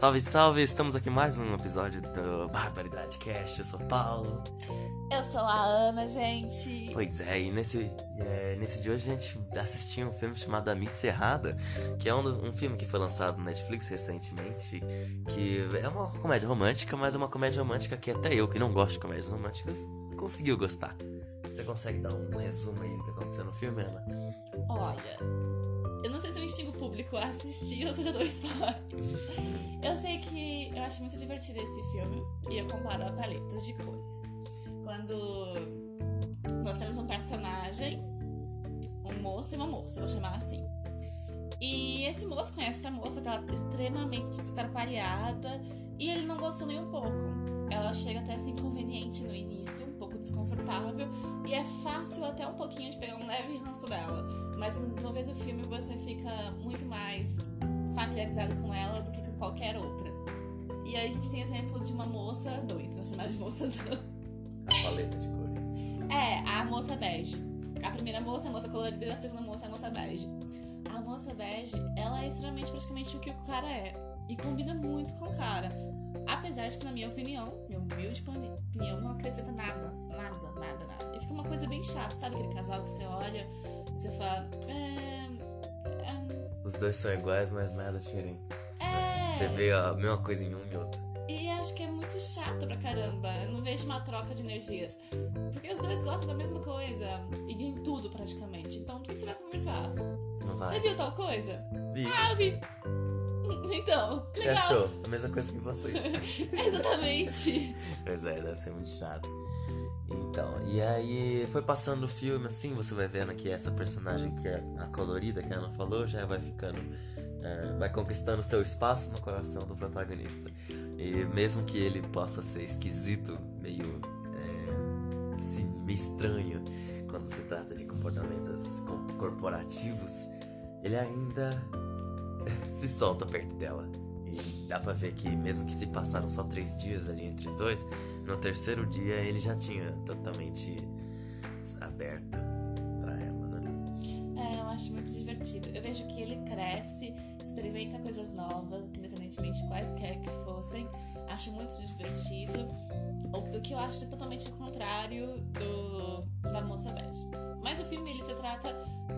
Salve, salve! Estamos aqui mais um episódio do Barbaridade Cast. Eu sou o Paulo. Eu sou a Ana, gente. Pois é, e nesse, é, nesse dia hoje a gente assistiu um filme chamado A Missa Errada, que é um, um filme que foi lançado no Netflix recentemente, que é uma comédia romântica, mas é uma comédia romântica que até eu, que não gosto de comédias românticas, conseguiu gostar. Você consegue dar um resumo aí do que aconteceu no filme, Ana? Olha, eu não sei se eu instigo o público a assistir ou se eu já dou spoiler. Eu sei que eu acho muito divertido esse filme e eu comparo a paletas de cores. Quando nós temos um personagem, um moço e uma moça, vou chamar assim. E esse moço conhece essa moça que ela é extremamente atrapalhada e ele não gostou nem um pouco. Ela chega até a ser inconveniente no início, um pouco desconfortável e é fácil até um pouquinho de pegar um leve ranço dela. Mas no desenvolver do filme você fica muito mais familiarizado com ela do que com qualquer outra. E aí a gente tem exemplo de uma moça dois, vou chamar de moça dois. A paleta de cores. É, a moça bege. A primeira moça, a moça colorida, e a segunda moça, a moça bege. A moça bege, ela é extremamente praticamente o que o cara é. E combina muito com o cara. Apesar de que, na minha opinião, minha humilde opinião, não acrescenta nada. Nada, nada, nada. E fica uma coisa bem chata, sabe? Aquele casal que você olha você fala. É, é, Os dois são iguais, mas nada diferentes. é. Você vê a mesma coisa em um e outro. E acho que é muito chato pra caramba. Eu não vejo uma troca de energias. Porque os dois gostam da mesma coisa. E em tudo, praticamente. Então, o que você vai conversar? Não vai. Você viu tal coisa? Vi. Ah, eu vi. Então, você legal. achou? A mesma coisa que você. Exatamente. Pois é, deve ser muito chato. Então, e aí foi passando o filme assim, você vai vendo que essa personagem que é a colorida que a Ana falou já vai ficando. é, vai conquistando seu espaço no coração do protagonista. E mesmo que ele possa ser esquisito, meio. É, sim, meio estranho quando se trata de comportamentos co- corporativos, ele ainda se solta perto dela. E dá pra ver que, mesmo que se passaram só três dias ali entre os dois, no terceiro dia ele já tinha totalmente aberto pra ela, né? É, eu acho muito divertido. Eu vejo que ele cresce, experimenta coisas novas, independentemente de quaisquer que fossem. Acho muito divertido. Ou do que eu acho totalmente o contrário do da moça bege. Mas o filme ele se trata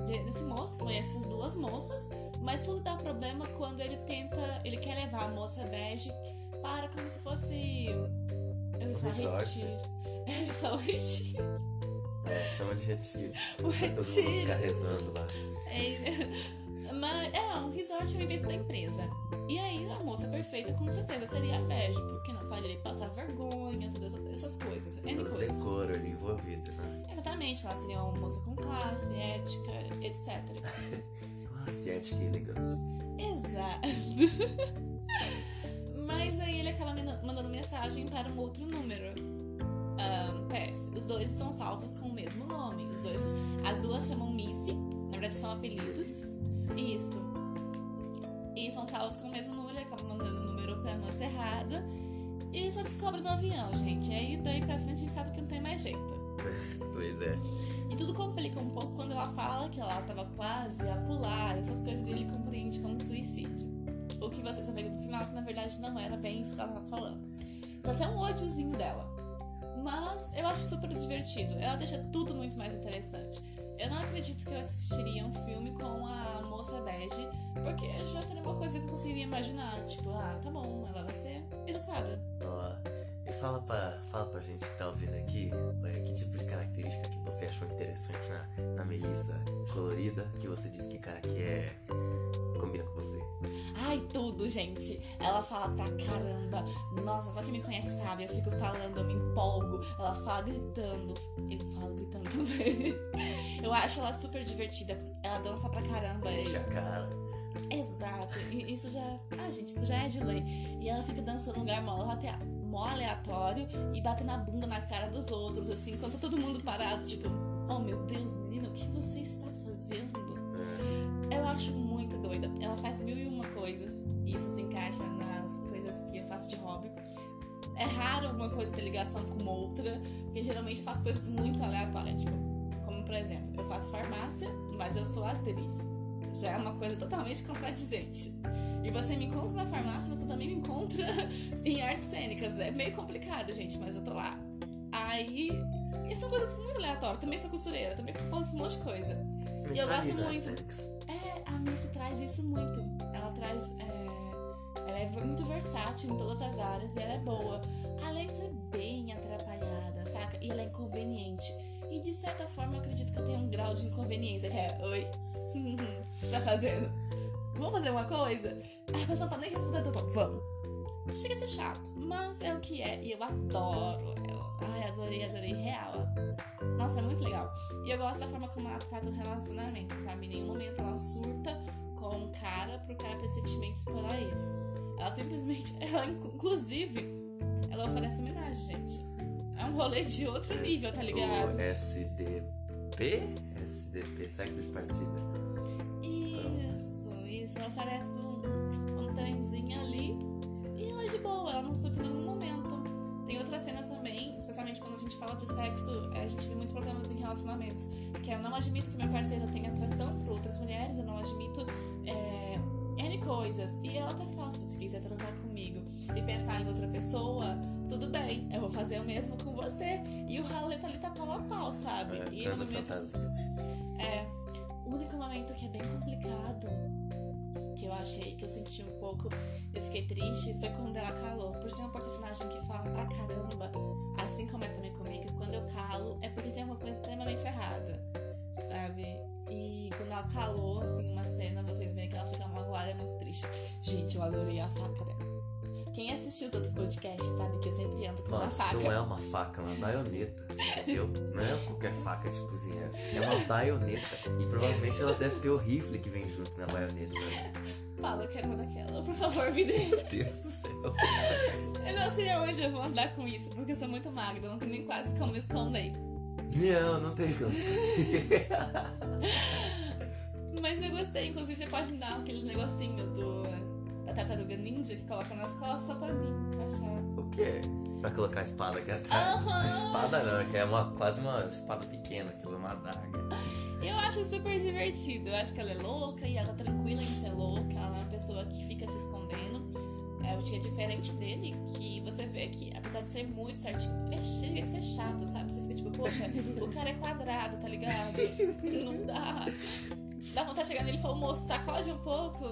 de- desse moço, conhece as duas moças, mas tudo dá problema quando ele tenta, ele quer levar a moça bege para como se fosse eu ia falar retiro. Eu ia falar retiro. É, chama de retiro. O Pra todo mundo retiro. ficar rezando lá. É, mas é um resort é um evento da empresa. E aí a moça perfeita com certeza seria a bege, porque não faria passar vergonha, todas essas coisas. N Todo coisas. decoro ali envolvido, né? Exatamente, ela seria uma moça com classe, ética, etc. Classe, ética e elegância. Exato. Mas aí ele acaba manda- mandando mensagem para um outro número. Ahn, PS, os dois estão salvos com o mesmo nome. Os dois, as duas chamam Missy, na verdade são apelidos. Isso. E são salvos com o mesmo número, ele acaba mandando o número pra moça errada. E só descobre no avião, gente. E aí daí pra frente a gente sabe que não tem mais jeito. Pois é. E tudo complica um pouco quando ela fala que ela tava quase a pular, essas coisas, e ele compreende como suicídio. O que vocês vão ver no final, que na verdade não era bem isso que ela tava falando. Dá até um ódiozinho dela. Mas eu acho super divertido. Ela deixa tudo muito mais interessante. Eu não acredito que eu assistiria um filme com a moça bege, porque já seria uma coisa que eu conseguiria imaginar. Tipo, ah, tá bom, ela vai ser educada. Ó, e fala pra, fala pra gente que tá ouvindo aqui que tipo de característica que você achou interessante na, na Melissa colorida, que você disse que cara que é. Combina com você. Ai, tudo, gente. Ela fala pra caramba. Nossa, só quem me conhece sabe. Eu fico falando, eu me empolgo. Ela fala gritando. Eu falo gritando também. Eu acho ela super divertida. Ela dança pra caramba. Enche a cara. Exato. E isso já. Ah, gente, isso já é de lei. E ela fica dançando num lugar mó, até- mó aleatório e batendo a bunda na cara dos outros, assim, enquanto todo mundo parado, tipo, oh meu Deus, menina, o que você está fazendo? Eu acho muito doida. Ela faz mil e uma coisas. E isso se encaixa nas coisas que eu faço de hobby. É raro alguma coisa ter ligação com outra, porque geralmente faço coisas muito aleatórias. Tipo, como por exemplo, eu faço farmácia, mas eu sou atriz. Já é uma coisa totalmente contradizente. E você me encontra na farmácia, você também me encontra em artes cênicas. É meio complicado, gente, mas eu tô lá. Aí. E são coisas muito aleatórias. Também sou costureira, também faço um monte de coisa. E eu gosto muito. É, a Missy traz isso muito. Ela traz. É, ela é muito versátil em todas as áreas e ela é boa. Além de ser bem atrapalhada, saca? E ela é inconveniente. E de certa forma eu acredito que eu tenho um grau de inconveniência, que é, oi, o que você tá fazendo? Vamos fazer uma coisa? A pessoa tá nem respondendo, eu tô, vamos. Chega a ser chato, mas é o que é. E eu adoro. Ai, adorei, adorei, real. Nossa, é muito legal. E eu gosto da forma como ela trata o relacionamento, sabe? Em nenhum momento ela surta com um cara pro cara ter sentimentos pela ex. Ela simplesmente, ela inclusive, ela oferece homenagem, gente. É um rolê de outro nível, tá ligado? O SDP? SDP, sexo de partida. Isso, isso. Ela oferece um, um ali e ela é de boa, ela não surta em nenhum momento. Tem outras cenas também, especialmente quando a gente fala de sexo, a gente vê muitos problemas em relacionamentos. Que é, eu não admito que meu parceiro tenha atração por outras mulheres, eu não admito é, N coisas. E ela até fala, se você quiser transar comigo e pensar em outra pessoa, tudo bem, eu vou fazer o mesmo com você. E o Hallet ali tá pau a pau, sabe? É, e transa momento, fantasia. é, o único momento que é bem complicado, que eu achei, que eu senti um pouco, eu fiquei triste, foi quando ela calou. Por ser uma personagem que fala pra caramba, assim como é também comigo, quando eu calo é porque tem alguma coisa extremamente errada, sabe? E quando ela calou, assim, uma cena, vocês veem que ela fica magoada, é muito triste. Gente, eu adorei a faca dela. Quem assistiu os outros podcasts sabe que eu sempre ando com uma faca. não é uma faca, é uma baioneta, entendeu? Não é qualquer faca de cozinha, é uma baioneta. E provavelmente ela deve ter o rifle que vem junto na baioneta. Né? Fala que é uma daquela, por favor, me dê. Meu Deus do céu. Eu não sei aonde eu vou andar com isso, porque eu sou muito magra, eu não tenho nem quase como esconder. Não, não tem como. Mas eu gostei, inclusive você pode me dar aqueles negocinhos do, da tartaruga ninja que coloca nas costas só pra mim encaixar. O quê? Pra colocar a espada aqui atrás. Aham. A espada não, que é uma, quase uma espada pequena, aquilo é uma adaga. Eu acho super divertido, eu acho que ela é louca e ela é tranquila em ser louca, ela é uma pessoa que fica se escondendo. É o que é diferente dele, que você vê que, apesar de ser muito certinho, ele é a ser chato, sabe? Você fica tipo, poxa, o cara é quadrado, tá ligado? Não dá. Dá vontade de chegar nele e falar, moço, sacode um pouco.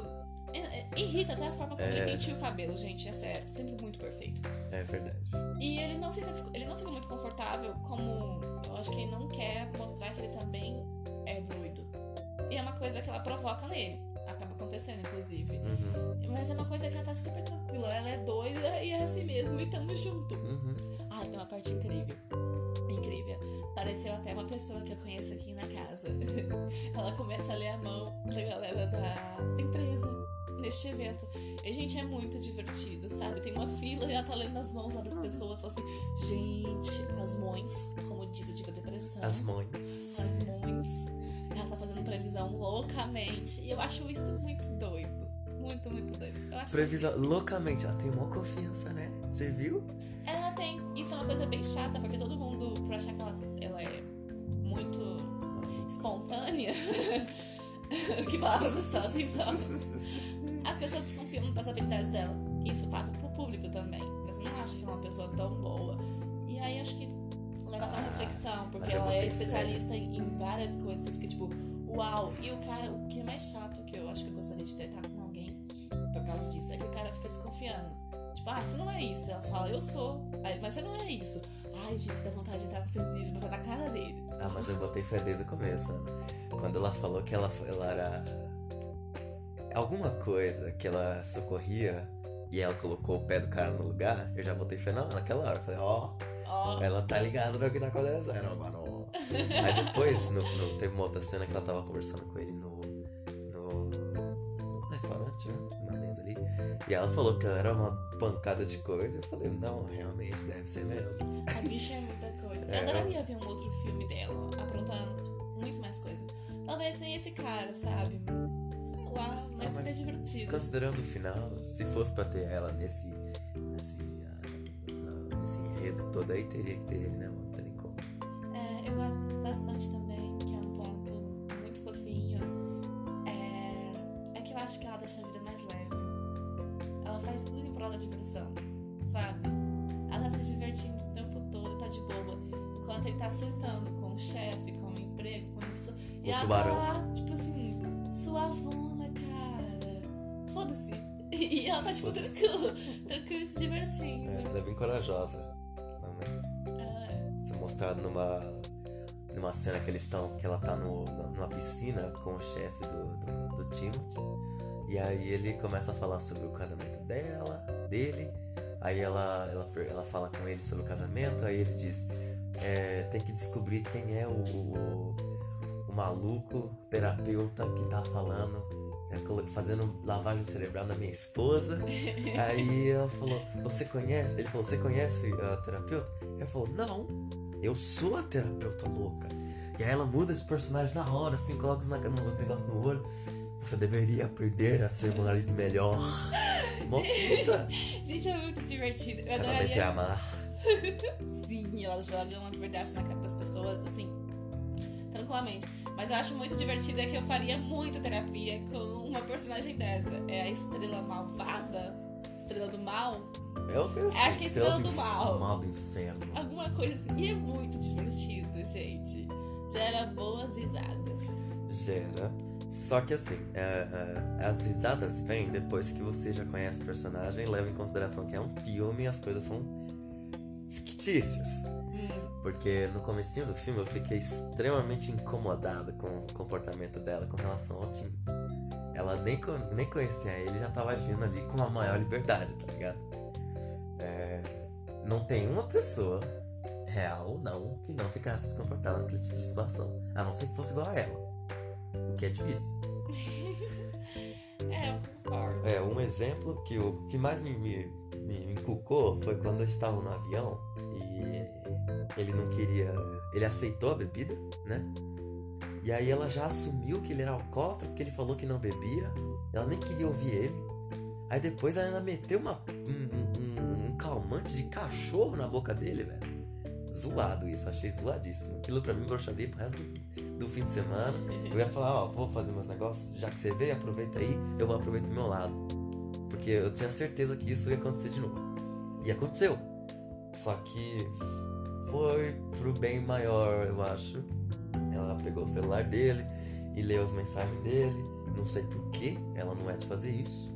É, é, Irrita até a forma como ele É. penteia o cabelo, gente, é certo. Sempre muito perfeito. É verdade. E ele não fica, ele não fica muito confortável, como eu acho que ele não quer mostrar que ele também é doido. E é uma coisa que ela provoca nele. Acaba acontecendo, inclusive. Uhum, Mas é uma coisa que ela tá super tranquila. Ela é doida e é assim mesmo, e tamo junto. uhum. Ah, tem uma parte incrível. Incrível. Pareceu até uma pessoa que eu conheço aqui na casa. ela começa a ler a mão da galera da empresa neste evento. E, gente, é muito divertido, sabe? Tem uma fila e ela tá lendo as mãos lá das pessoas. Fala assim, gente, as mães, como diz o Diva Depressão. As mães. as mães. Ela tá fazendo previsão loucamente. E eu acho isso muito doido. Muito, muito doido. Previsão, loucamente, ela tem maior confiança, né? Você viu? Ela tem. Isso é uma coisa bem chata, porque todo mundo, por achar que ela, ela é muito espontânea. que palavra gostosa, então. As pessoas desconfiam das habilidades dela. Isso passa pro público também. Você não acha que ela é uma pessoa tão boa. E aí acho que leva até uma Ah, reflexão, porque mas ela é especialista em, em várias coisas. Você fica tipo, uau. E o cara, o que é mais chato, que eu acho que eu gostaria de tratar com alguém por causa disso, é que o cara fica desconfiando. Tipo, ah, você não é isso. Ela fala, eu sou. Aí, mas você não é isso. Ai, gente, dá vontade de entrar com o feminismo botar na cara dele. Ah, mas eu botei fé desde o começo. Ana. Quando ela falou que ela, ela era. Alguma coisa que ela socorria e ela colocou o pé do cara no lugar, eu já botei fé na, naquela hora. Eu falei, ó, Ó, ela tá ligada no que tá acontecendo, mano. Aí depois, no, no- teve uma outra cena que ela tava conversando com ele no. no. no restaurante, né? Ali. E ela falou que ela era uma pancada de coisa. Eu falei, não, realmente, deve ser mesmo. a bicha é muita coisa. É. Eu adoraria ver um outro filme dela, aprontando muito mais coisas. Talvez nem esse cara, sabe? Sei lá, mas Ah, seria divertido. Considerando o final, se fosse pra ter ela nesse. nesse. ah, nesse enredo todo aí, teria que ter ele, né, mano? Não tem como. É, eu gosto bastante também, faz tudo em prol da diversão, sabe? Ela tá se divertindo o tempo todo, tá de boa. Enquanto ele tá surtando com o chefe, com o emprego, com isso. E O ela tubarão. tá lá, tipo assim, suavona, cara. Foda-se. E ela tá, tipo, tranquila, tranquila e se divertindo. É, ela é bem corajosa também. É. Isso é mostrado numa, numa cena que eles estão, que ela tá no, numa piscina com o chefe do, do, do Timothy. E aí ele começa a falar sobre o casamento dela, dele. Aí ela, ela, ela fala com ele sobre o casamento, aí ele diz, é, tem que descobrir quem é o, o, o maluco terapeuta que tá falando, é, colo- fazendo lavagem cerebral na minha esposa. Aí ela falou, você conhece? Ele falou, você conhece a terapeuta? Ela falou, não, eu sou a terapeuta louca. E aí ela muda de personagem na hora, assim, coloca os negócios no olho. Você deveria aprender a ser um marido melhor. Mó puta. Gente, é muito divertido. Eu Casamento é adoraria. amar. Sim, ela joga umas verdades na cara das pessoas, assim, tranquilamente. Mas eu acho muito divertido é que eu faria muito terapia com uma personagem dessa. É a estrela malvada, estrela do mal, Eu penso, Acho que estrela todo do inf- mal. mal do inferno. alguma coisa assim. E é muito divertido, gente. Gera boas risadas. Gera. Só que assim, é, é, as risadas vêm depois que você já conhece o personagem, leva em consideração que é um filme e as coisas são fictícias. Hum, Porque no comecinho do filme eu fiquei extremamente incomodado com o comportamento dela com relação ao Tim. Ela nem, nem conhecia ele, já tava agindo ali com uma maior liberdade, tá ligado? É, não tem uma pessoa real, não, que não ficasse desconfortável naquele tipo de situação. A não ser que fosse igual a ela. Que é difícil. é, eu concordo. É, um exemplo que o que mais me, me, me inculcou foi quando eu estava no avião e ele não queria. Ele aceitou a bebida, né? E aí ela já assumiu que ele era alcoólatra porque ele falou que não bebia. Ela nem queria ouvir ele. Aí depois ela meteu uma, um, um- um calmante de cachorro na boca dele, velho. Zoado isso, achei zoadíssimo. Aquilo pra mim broxaria pro resto do, do fim de semana. Eu ia falar, ó, vou fazer meus negócios, já que você veio, aproveita aí, eu vou aproveitar do meu lado. Porque eu tinha certeza que isso ia acontecer de novo. E aconteceu. Só que foi pro bem maior, eu acho. Ela pegou o celular dele e leu as mensagens dele. Não sei por que ela não é de fazer isso.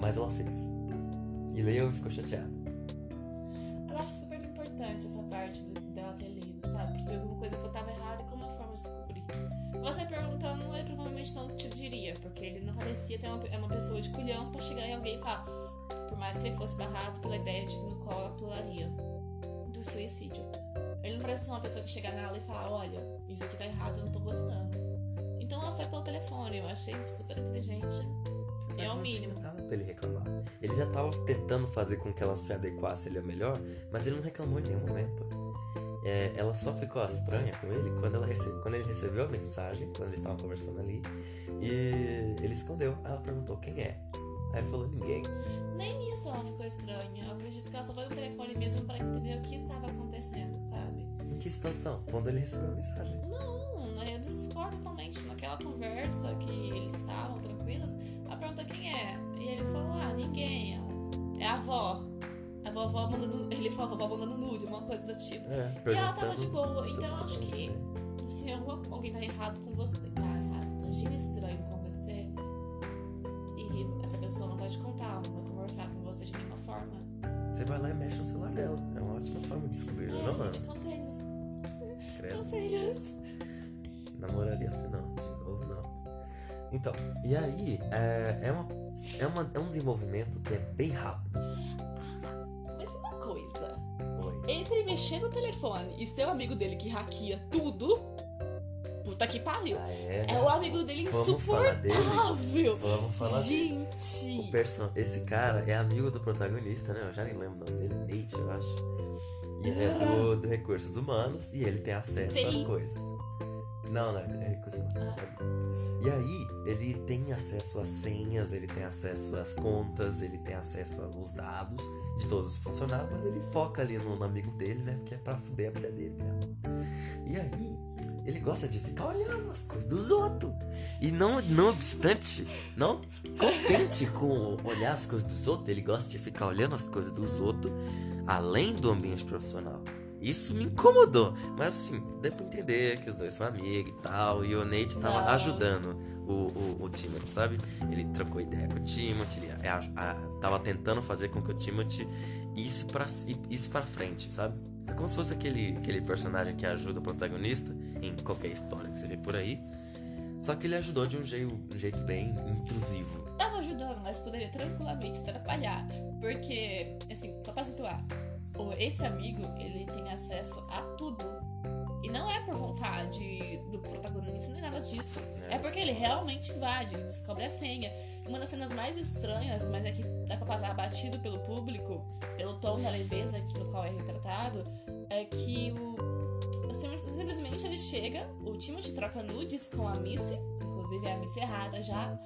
Mas ela fez. E leu e ficou chateada. Eu acho super importante essa parte do- dela ter lido, sabe? Perceber alguma coisa que eu tava errada e como uma forma de descobrir. Você perguntando, ele provavelmente não te diria, porque ele não parecia ter uma, é uma pessoa de culhão pra chegar em alguém e falar. Por mais que ele fosse barrado pela ideia de no qual ela pularia do suicídio. Ele não parece ser uma pessoa que chega nela e fala: Olha, isso aqui tá errado, eu não tô gostando. Então ela foi pelo telefone, eu achei super inteligente. Mas É o não mínimo. tinha nada pra ele reclamar. Ele já tava tentando fazer com que ela se adequasse ele a melhor, mas ele não reclamou em nenhum momento. É, ela só ficou estranha com ele quando, ela rece... quando ele recebeu a mensagem, quando eles estavam conversando ali, e ele escondeu. Aí ela perguntou quem é. Aí ele falou ninguém. Nem nisso ela ficou estranha. Eu acredito que ela só foi no telefone mesmo para entender o que estava acontecendo, sabe? Em que situação? Quando ele recebeu a mensagem. Não, né, eu discordo totalmente. Naquela conversa que eles estavam tranquilos, ela perguntou quem é. E ele falou, ah, ninguém. Ela, é a avó. A vovó mandando. Ele falou, a vovó mandando nude, uma coisa do tipo. É, E ela tava de boa. Então eu tá acho que alguma- alguém tá errado com você, tá errado, tá agindo estranho com você, e essa pessoa não vai te contar, não vai conversar com você de nenhuma forma. Você vai lá e mexe no celular dela. É uma ótima forma de descobrir, é, É, não, mano? gente, conselhos. Credo. Conselhos. Namoraria assim não, de novo não. Então, e aí, é, é, uma, é, uma, é um desenvolvimento que é bem rápido. Mexer no telefone e ser o amigo dele que hackeia tudo, puta que pariu. Ah, é, É né? o amigo dele Vamos falar dele? insuportável. Vamos falar dele. Gente. person... Esse cara é amigo do protagonista, né? Eu já nem lembro o nome dele, Nate, eu acho. E ele é do, do Recursos Humanos e ele tem acesso às coisas. Não, não, é Recursos Humanos. E aí, ele tem acesso às senhas, ele tem acesso às contas, ele tem acesso aos dados de todos os funcionários, mas ele foca ali no, no amigo dele, né? Porque é pra fuder a vida dele mesmo. E aí, ele gosta de ficar olhando as coisas dos outros. E não, não obstante, não contente com olhar as coisas dos outros, ele gosta de ficar olhando as coisas dos outros além do ambiente profissional. Isso me incomodou. Mas assim, deu pra entender que os dois são amigos e tal. E o Nate tava Não. ajudando o, o, o Timothy, sabe? Ele trocou ideia com o Timothy, ele a- a- tava tentando fazer com que o Timothy isse pra, isse pra frente, sabe? É como se fosse aquele, aquele personagem que ajuda o protagonista em qualquer história que você vê por aí. Só que ele ajudou de um jeito, um jeito bem intrusivo. Tava ajudando, mas poderia tranquilamente atrapalhar. Porque, assim, só pra situar, esse amigo, ele tem acesso a tudo. E não é por vontade do protagonista nem nada disso. É, É porque ele realmente invade, ele descobre a senha. Uma das cenas mais estranhas, mas é que dá pra passar batido pelo público, pelo tom da leveza que, no qual é retratado, é que o. sim- Simplesmente ele chega, o Timothy troca nudes com a Missy, inclusive é a Missy errada já.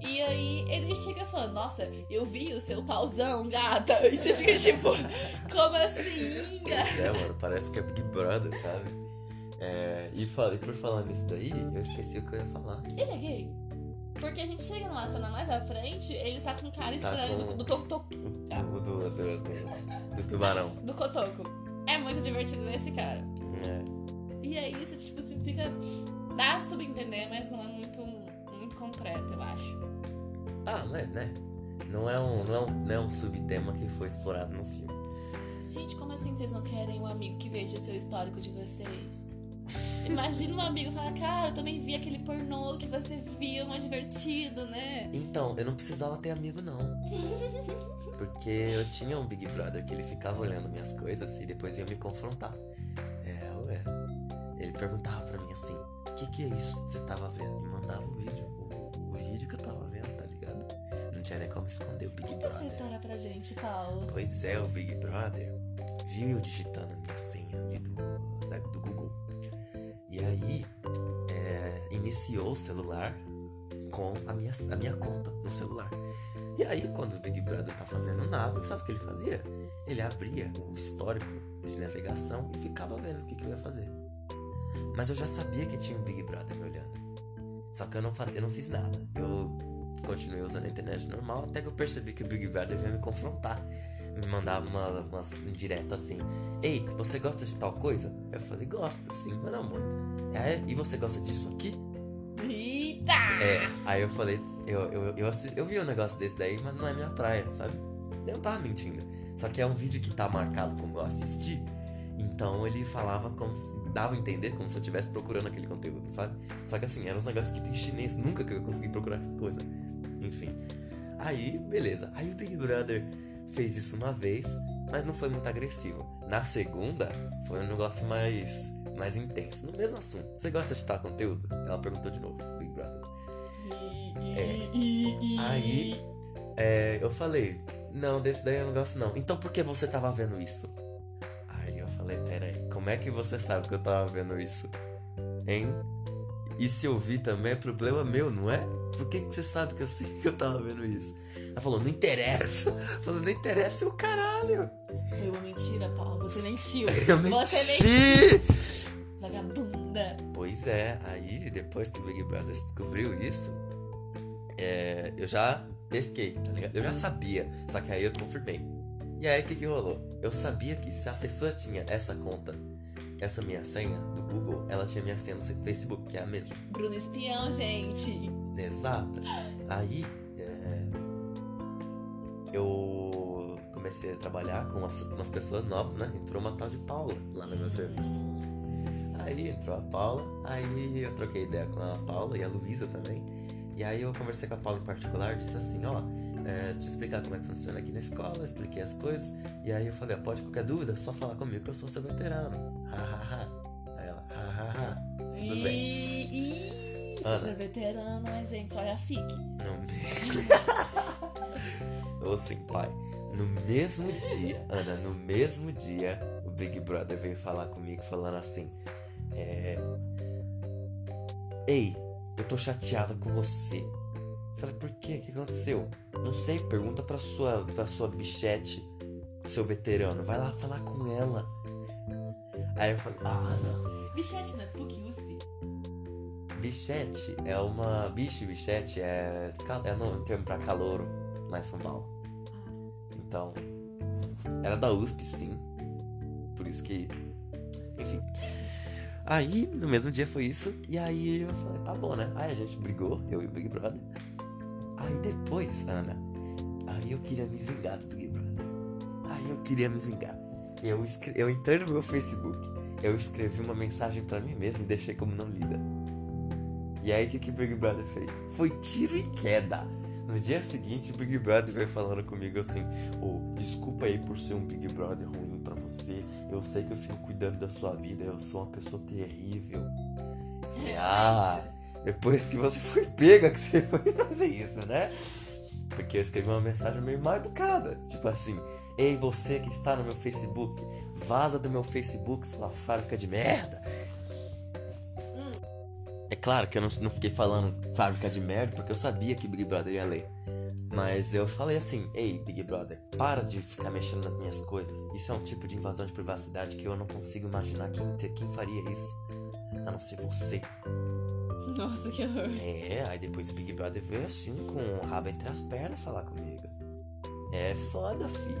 E aí ele chega falando, nossa, eu vi o seu pauzão, gata. E você fica tipo, como assim, gata? É, mano, parece que é Big Brother, sabe? É, e, fa- e por falar nisso daí, eu esqueci o que eu ia falar. Ele é gay? Porque a gente chega numa cena mais à frente, ele está com um cara Tá estranho com- do, do, to- to- Ah. O do, do, do, do tubarão. do Cotoco. É muito divertido ver esse cara. É. E aí você, tipo, você fica. Dá a subentender, mas não é muito concreto, eu acho. Ah, mas né? Não é, um, não, é um, não é um subtema que foi explorado no filme. Gente, como assim vocês não querem um amigo que veja o seu histórico de vocês? Imagina um amigo falar, cara, eu também vi aquele pornô que você viu, mais divertido, né? Então, eu não precisava ter amigo, não. Porque eu tinha um Big Brother que ele ficava olhando minhas coisas e depois ia me confrontar. É, ué. Ele perguntava pra mim assim: o que, que é isso que você tava vendo? E mandava o vídeo. Tinha nem como esconder o Big Conta essa Brother. história pra gente, Paulo. Pois é, o Big Brother viu eu digitando a minha senha ali do, da- do Google. E aí, é, iniciou o celular com a minha, a minha conta no celular. E aí, quando o Big Brother tá fazendo nada, sabe o que ele fazia? Ele abria o histórico de navegação e ficava vendo o que, que eu ia fazer. Mas eu já sabia que tinha um Big Brother me olhando. Só que eu não, faz, eu não fiz nada. Eu continuei usando a internet normal até que eu percebi que o Big Brother veio me confrontar. Me mandava uma, umas indiretas assim: Ei, você gosta de tal coisa? Eu falei: Gosto, sim, mas não muito. É, e você gosta disso aqui? Eita! É, aí eu falei: Eu, eu, eu, assi- eu vi um negócio desse daí, mas não é minha praia, sabe? Eu não tava mentindo. Só que é um vídeo que tá marcado como eu assisti. Então ele falava como se. dava a entender como se eu estivesse procurando aquele conteúdo, sabe? Só que assim, eram uns negócios que tem chinês, nunca que eu consegui procurar essa coisa. Enfim. Aí, beleza. Aí o Big Brother fez isso uma vez, mas não foi muito agressivo. Na segunda, foi um negócio mais, mais intenso. No mesmo assunto. Você gosta de tal conteúdo? Ela perguntou de novo, Big Brother. Aí, é, eu falei, não, desse daí eu não gosto não. Então por que você tava vendo isso? Aí eu falei, peraí, como é que você sabe que eu tava vendo isso? Hein? E se eu vi também é problema meu, não é? Por que, que você sabe que eu sei que eu tava vendo isso? Ela falou, não interessa. Falou, não interessa o caralho. Foi uma mentira, Paulo. Você mentiu. Eu Você mentiu. menti. Vagabunda. Pois é, aí depois que o Big Brother descobriu isso, é, eu já pesquei, tá ligado? Eu já sabia, só que aí eu confirmei. E aí o que, que rolou? Eu sabia que se a pessoa tinha essa conta, essa minha senha do Google, ela tinha minha senha no Facebook, que é a mesma. Bruno Espião, gente. Exata. Aí é, eu comecei a trabalhar com umas, umas pessoas novas, né? Entrou uma tal de Paula lá no meu serviço. Aí entrou a Paula, aí eu troquei ideia com a Paula e a Luísa também. E aí eu conversei com a Paula em particular, disse assim, ó, é, te explicar como é que funciona aqui na escola, expliquei as coisas. E aí eu falei, ó, pode qualquer dúvida, só falar comigo que eu sou seu veterano. Ha. Aí ela, ha. Tudo bem. E... Ih, Ana. Você é veterano, mas, gente, olha a FIC. No mesmo. Ô assim, pai. No mesmo dia, Ana, no mesmo dia, o Big Brother veio falar comigo falando assim: é... Ei, eu tô chateada com você. Falei, por quê? O que aconteceu? Não sei, pergunta pra sua, pra sua bichete, seu veterano. Vai lá falar com ela. Aí eu falei, ah, não. Bichete, né? PUC USP. Bichete é uma. Bicho, bichete é, é no termo pra calouro lá em São Paulo. Então. Era da USP, sim. Por isso que. Enfim. Aí, no mesmo dia foi isso. E aí eu falei, tá bom, né? Aí a gente brigou, eu e o Big Brother. Aí depois, Ana, aí eu queria me vingar do Big Brother. Aí eu queria me vingar. Eu, escre... eu entrei no meu Facebook, eu escrevi uma mensagem pra mim mesmo e deixei como não lida. E aí o que, que o Big Brother fez? Foi tiro e queda. No dia seguinte, o Big Brother veio falando comigo assim: Ô, desculpa aí por ser um Big Brother ruim pra você. Eu sei que eu fico cuidando da sua vida, eu sou uma pessoa terrível. Falei, ah, depois que você foi pega que você foi fazer isso, né? Porque eu escrevi uma mensagem meio mal educada. Tipo assim, ei, você que está no meu Facebook, vaza do meu Facebook, sua fábrica de merda. É claro que eu não, não fiquei falando fábrica de merda, porque eu sabia que Big Brother ia ler. Mas eu falei assim, ei, Big Brother, para de ficar mexendo nas minhas coisas. Isso é um tipo de invasão de privacidade que eu não consigo imaginar quem, quem faria isso. A não ser você. Nossa, que horror. É, aí depois o Big Brother veio assim, com o rabo entre as pernas falar comigo. É foda, fi.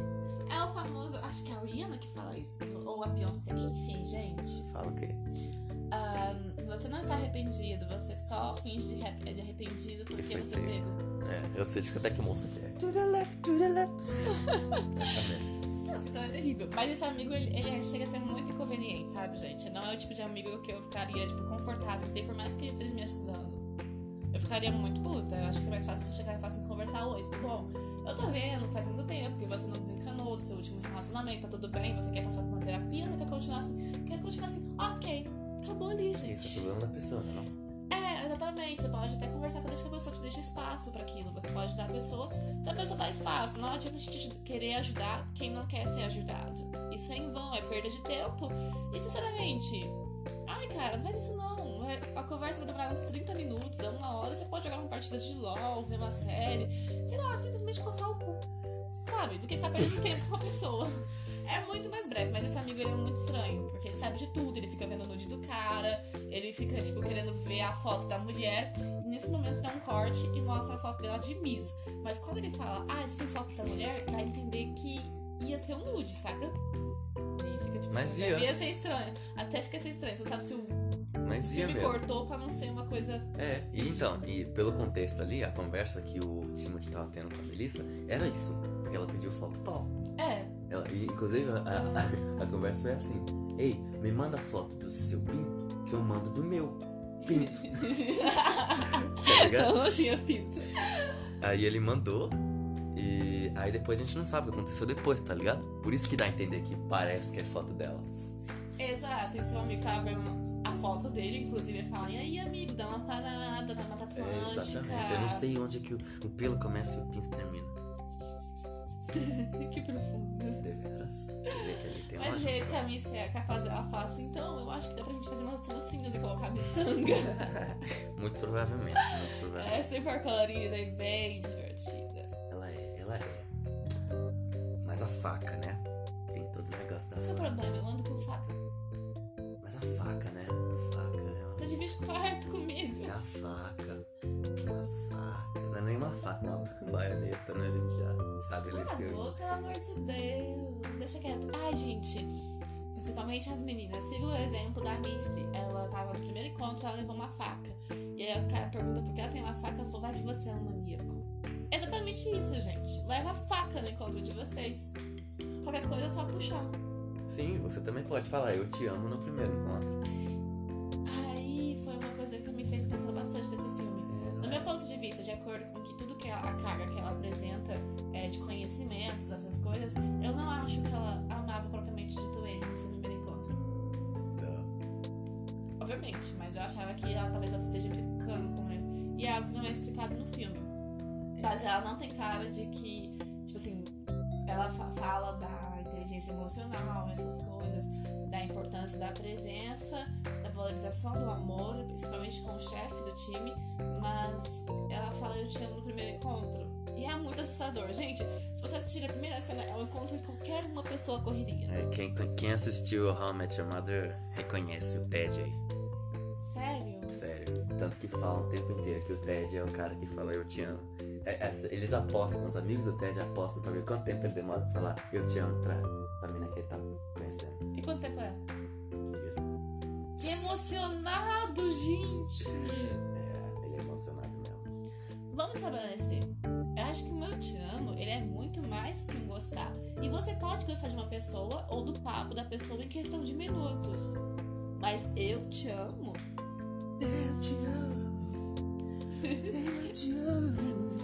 É o famoso, acho que é a Rihanna que fala isso, ou a Beyoncé, enfim, gente. Fala o quê? Você não está arrependido, você só finge de, de arrependido porque você pego. pegou. É, eu sei de até que moça que é. To the left, to the left. Essa mesmo. Nossa, então é terrível. Mas esse amigo, ele, ele chega a ser muito inconveniente, sabe, gente? Não é o tipo de amigo que eu ficaria, tipo, confortável ter, por mais que ele esteja me ajudando. Eu ficaria muito puta. Eu acho que é mais fácil você chegar e falar assim, conversar, tudo bom? Eu tô vendo, faz muito tempo que você não desencanou do seu último relacionamento, tá tudo bem, você quer passar por uma terapia, você quer continuar assim? Quer continuar assim? Ok, acabou ali, gente. Isso é problema da pessoa, né? Não? É, exatamente. Você pode até conversar com que a pessoa te deixe espaço pra aquilo. Você pode dar a pessoa. Se a pessoa dá espaço, não adianta a gente querer ajudar quem não quer ser ajudado. Isso é em vão, é perda de tempo. E sinceramente, ai cara, não faz isso não. Vai- A conversa vai demorar uns 30 minutos, é uma hora. Você pode jogar uma partida de LOL, ver uma série, sei lá, simplesmente coçar o cu. Sabe? Do que ficar perdendo tempo com a pessoa. É muito mais breve, mas esse amigo ele é muito estranho, porque ele sabe de tudo, ele fica vendo o nude do cara, ele fica, tipo, querendo ver a foto da mulher, e nesse momento dá um corte e mostra a foto dela de Miss. Mas quando ele fala, ah, esse tem foto da mulher, dá a entender que ia ser um nude, saca? E fica tipo, Mas ia. ia. ser estranho. Até fica ser estranho, você sabe se o Mas ia mesmo. cortou pra não ser uma coisa. É, e então, e pelo contexto ali, a conversa que o Timothy tava tendo com a Melissa era isso. Porque ela pediu foto pau. É, Ela, e, inclusive, a, a, a conversa foi assim: Ei, me manda foto do seu pinto que eu mando do meu pinto. tá ligado? não tinha pinto. Aí ele mandou. E aí depois a gente não sabe o que aconteceu depois, tá ligado? Por isso que dá a entender que parece que é foto dela. Exato, e seu amigo tava vendo a foto dele, inclusive ele fala, e aí amigo, dá uma parada, dá uma Mata É, exatamente. Eu não sei onde é que o, o pelo começa e o pinto termina. que profundo. Deveras. Tem Mas que junção. a Miss é capaz dela fala assim, então eu acho que dá pra gente fazer umas trancinhas e colocar a miçanga. Muito provavelmente, muito provavelmente. é super colorida e bem divertida. Ela é, ela é. Mas a faca, né? Tem todo o negócio da Qual é faca. problema? Eu ando com faca. Mas a faca, né? A faca é Você divide quarto comigo. É a faca. Uma faca. Não é nem uma faca, é uma baioneta, né? A gente já estabeleceu Amor, isso. pelo amor de Deus, deixa quieto. Ai, gente, principalmente as meninas, siga o exemplo da Missy. Ela tava no primeiro encontro, ela levou uma faca. E aí o cara pergunta por que ela tem uma faca, ela falou, vai que você é um maníaco. Exatamente isso, gente. Leva a faca no encontro de vocês. Qualquer coisa é só puxar. Sim, você também pode falar, eu te amo no primeiro encontro. Aí de acordo com que tudo que ela- a carga que ela apresenta é, de conhecimentos, essas coisas, eu não acho que ela amava propriamente dito ele nesse primeiro encontro. Duh. Obviamente, mas eu achava que ela talvez ela esteja brincando com ele. E é algo que não é explicado no filme. Mas ela não tem cara de que, tipo assim, ela fa- fala da inteligência emocional, essas coisas, da importância da presença, valorização do amor, principalmente com o chefe do time, mas ela fala eu te amo no primeiro encontro. E é muito assustador. Gente, se você assistir a primeira cena, é um encontro que qualquer uma pessoa correria. É, quem, quem assistiu How I Met Your Mother reconhece o Ted aí. Sério? Sério. Tanto que falam o tempo inteiro que o Ted é o cara que fala eu te amo. É, essa- eles apostam, os amigos do Ted apostam pra ver quanto tempo ele demora pra falar eu te amo pra, pra mina que ele tá conhecendo. E quanto tempo gente! É, ele é emocionado mesmo. Vamos estabelecer. Eu acho que o meu te amo, ele é muito mais que um gostar. E você pode gostar de uma pessoa ou do papo da pessoa em questão de minutos. Mas eu te amo. Eu te amo. Eu te amo.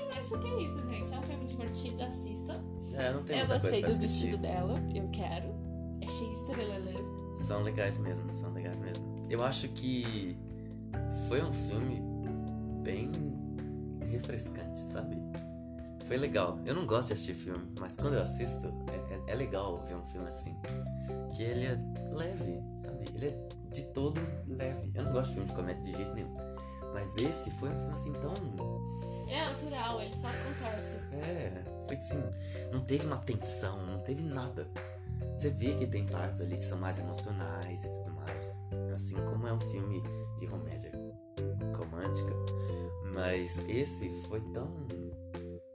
Eu acho que é isso, gente. É um filme divertido, assista. É, não tem eu gostei do vestido dela, eu quero. É cheio de estrelelê. São legais mesmo, são legais mesmo. Eu acho que foi um filme bem refrescante, sabe? Foi legal. Eu não gosto de assistir filme, mas quando eu assisto, é, é- é legal ver um filme assim. Que ele é leve, sabe? Ele é de todo leve. Eu não gosto de filme de comédia de jeito nenhum. Mas esse foi um filme assim tão. É natural, ele só acontece. É, foi assim. Não teve uma tensão, não teve nada. Você vê que tem partes ali que são mais emocionais e tudo mais. Assim como é um filme de comédia romântica. Mas esse foi tão.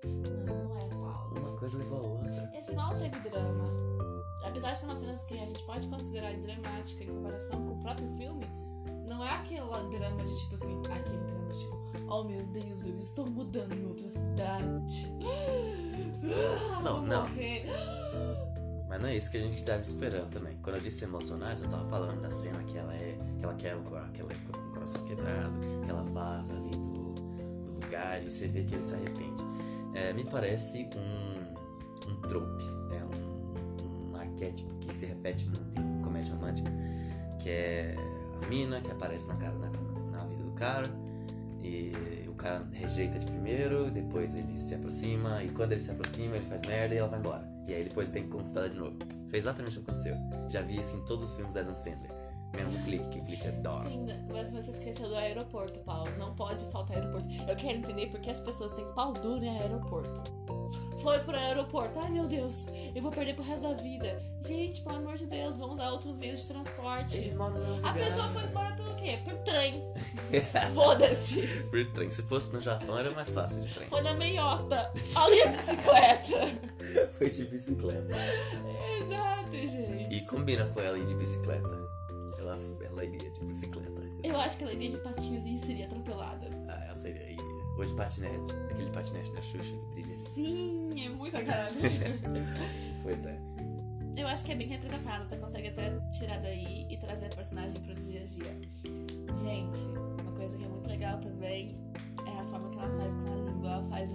Não, não é, Paulo. Uma coisa levou a outra. Esse mal teve drama. Apesar de ser uma cenas que a gente pode considerar dramática em comparação com o próprio filme, não é aquela drama de tipo assim, aquele drama de tipo, oh meu Deus, eu estou mudando em outra cidade. Ah, Não, não. morrer. Mas não é isso que a gente tava esperando também. Quando eu disse emocionais, eu tava falando da cena que ela é. que ela cor- que é o coração quebrado, que ela vaza ali do, do lugar e você vê que ele se arrepende. É, me parece um, um trope, é um, um arquétipo que se repete muito em comédia romântica, que é a mina que aparece na, cara, na, na vida do cara. E o cara rejeita de primeiro, depois ele se aproxima, e quando ele se aproxima, ele faz merda e ela vai embora. E aí depois tem que conquistar de novo. Foi exatamente o que aconteceu. Já vi isso em todos os filmes da Adam Sandler. Menos o clique, que o clique é dó. Sim, mas você esqueceu do aeroporto, Paulo. Não pode faltar aeroporto. Eu quero entender porque as pessoas têm pau duro em aeroporto. Foi pro aeroporto. Ai, meu Deus. Eu vou perder pro resto da vida. Gente, pelo amor de Deus, vamos a outros meios de transporte. Eles moram no mesmo A pessoa foi embora pelo quê? Por trem. Foda-se. Por trem. Se fosse no Japão era mais fácil de trem. Foi na meiota. Olha a bicicleta. Foi de bicicleta. Exato, gente. E combina com ela ir de bicicleta. Ela, ela iria de bicicleta. Eu acho que ela iria de patins e seria atropelada. Ah, ela seria. Ou de patinete. Aquele patinete da Xuxa que brilha. Sim, é muito a cara Pois é. Eu acho que é bem representado, você consegue até tirar daí e trazer a personagem pro dia a dia. Gente, uma coisa que é muito legal também é a forma que ela faz com a língua. Ela faz.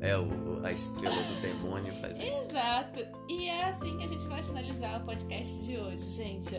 É o, a estrela do demônio faz isso. Exato! E é assim que a gente vai finalizar o podcast de hoje, gente.